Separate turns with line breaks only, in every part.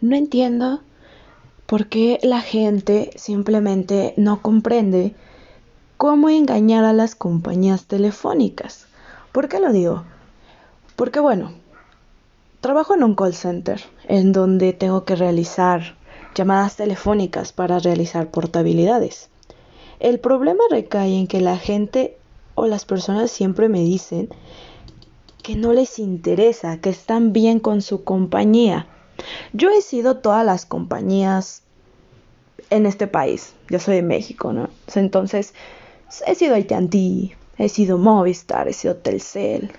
no entiendo por qué la gente simplemente no comprende cómo engañar a las compañías telefónicas. ¿Por qué lo digo? Porque bueno, trabajo en un call center en donde tengo que realizar llamadas telefónicas para realizar portabilidades. El problema recae en que la gente o las personas siempre me dicen que no les interesa, que están bien con su compañía. Yo he sido todas las compañías en este país. Yo soy de México, ¿no? Entonces, he sido AT&T, he sido Movistar, he sido Telcel,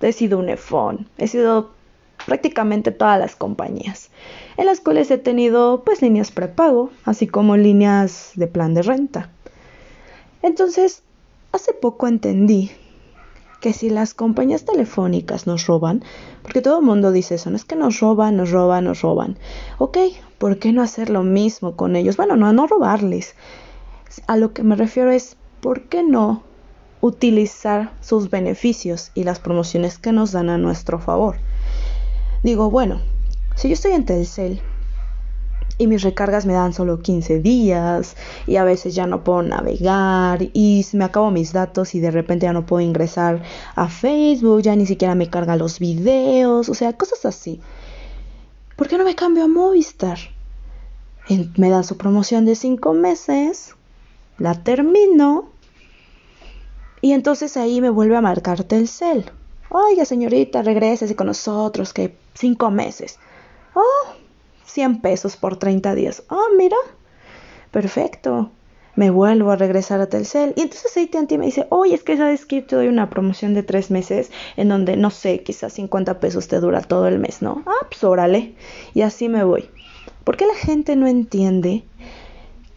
he sido Unifón, he sido prácticamente todas las compañías, en las cuales he tenido pues líneas prepago, así como líneas de plan de renta. Entonces, hace poco entendí que si las compañías telefónicas nos roban, porque todo el mundo dice eso, no es que nos roban, nos roban, nos roban. Ok, ¿por qué no hacer lo mismo con ellos? Bueno, no, no robarles. A lo que me refiero es, ¿por qué no utilizar sus beneficios y las promociones que nos dan a nuestro favor? Digo, bueno, si yo estoy en Telcel y mis recargas me dan solo 15 días y a veces ya no puedo navegar y me acabo mis datos y de repente ya no puedo ingresar a Facebook, ya ni siquiera me carga los videos, o sea, cosas así. ¿Por qué no me cambio a Movistar? me dan su promoción de 5 meses, la termino y entonces ahí me vuelve a marcar Telcel. Oiga, señorita, regrese con nosotros, que 5 meses. Oh, 100 pesos por 30 días. Ah, mira, perfecto. Me vuelvo a regresar a Telcel. Y entonces AT&T me dice, oye, es que sabes que te doy una promoción de 3 meses en donde, no sé, quizás 50 pesos te dura todo el mes, ¿no? Ah, pues órale. Y así me voy. ¿Por qué la gente no entiende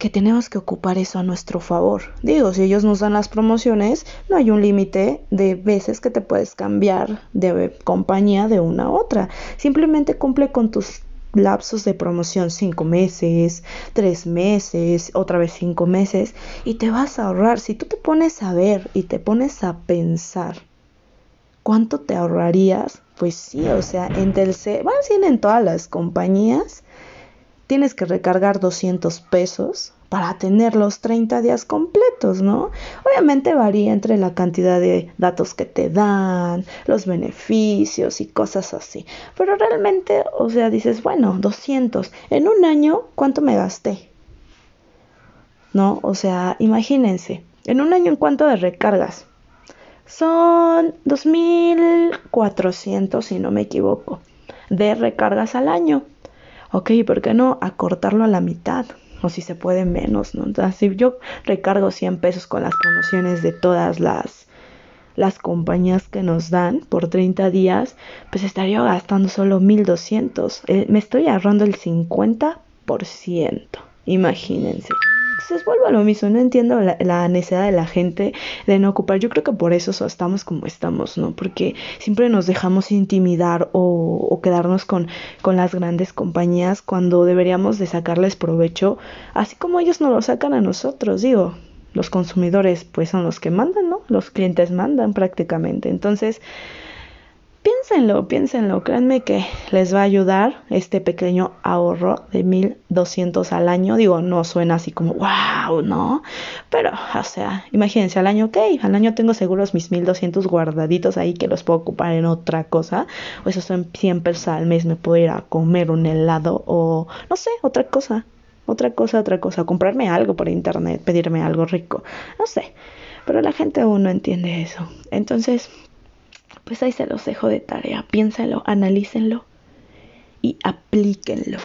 que tenemos que ocupar eso a nuestro favor. Digo, si ellos nos dan las promociones, no hay un límite de veces que te puedes cambiar de compañía de una a otra. Simplemente cumple con tus lapsos de promoción cinco meses, tres meses, otra vez cinco meses y te vas a ahorrar. Si tú te pones a ver y te pones a pensar cuánto te ahorrarías, pues sí, o sea, en Telcel, bueno, sí, en todas las compañías tienes que recargar 200 pesos para tener los 30 días completos, ¿no? Obviamente varía entre la cantidad de datos que te dan, los beneficios y cosas así. Pero realmente, o sea, dices, bueno, 200. En un año, ¿cuánto me gasté? ¿No? O sea, imagínense, en un año, ¿en cuánto de recargas? Son 2.400, si no me equivoco, de recargas al año. Ok, ¿por qué no acortarlo a la mitad? O si se puede menos, ¿no? Entonces, si yo recargo 100 pesos con las promociones de todas las, las compañías que nos dan por 30 días, pues estaría gastando solo 1200. Eh, me estoy ahorrando el 50%, imagínense. Entonces vuelvo a lo mismo, no entiendo la, necesidad de la gente de no ocupar. Yo creo que por eso estamos como estamos, ¿no? Porque siempre nos dejamos intimidar o, quedarnos con, con las grandes compañías cuando deberíamos de sacarles provecho, así como ellos nos lo sacan a nosotros, digo. Los consumidores pues son los que mandan, ¿no? Los clientes mandan prácticamente. Entonces, piénsenlo, piénsenlo, créanme que les va a ayudar este pequeño ahorro de 1200 al año. Digo, no suena así como wow, ¿no? Pero, o sea, imagínense al año, ok, al año tengo seguros mis 1200 guardaditos ahí que los puedo ocupar en otra cosa. O esos son 100 pesos al mes, me puedo ir a comer un helado o no sé, otra cosa. Otra cosa, otra cosa, comprarme algo por internet, pedirme algo rico, no sé. Pero la gente aún no entiende eso. Entonces, pues ahí se los dejo de tarea. Piénsenlo, analícenlo y aplíquenlo.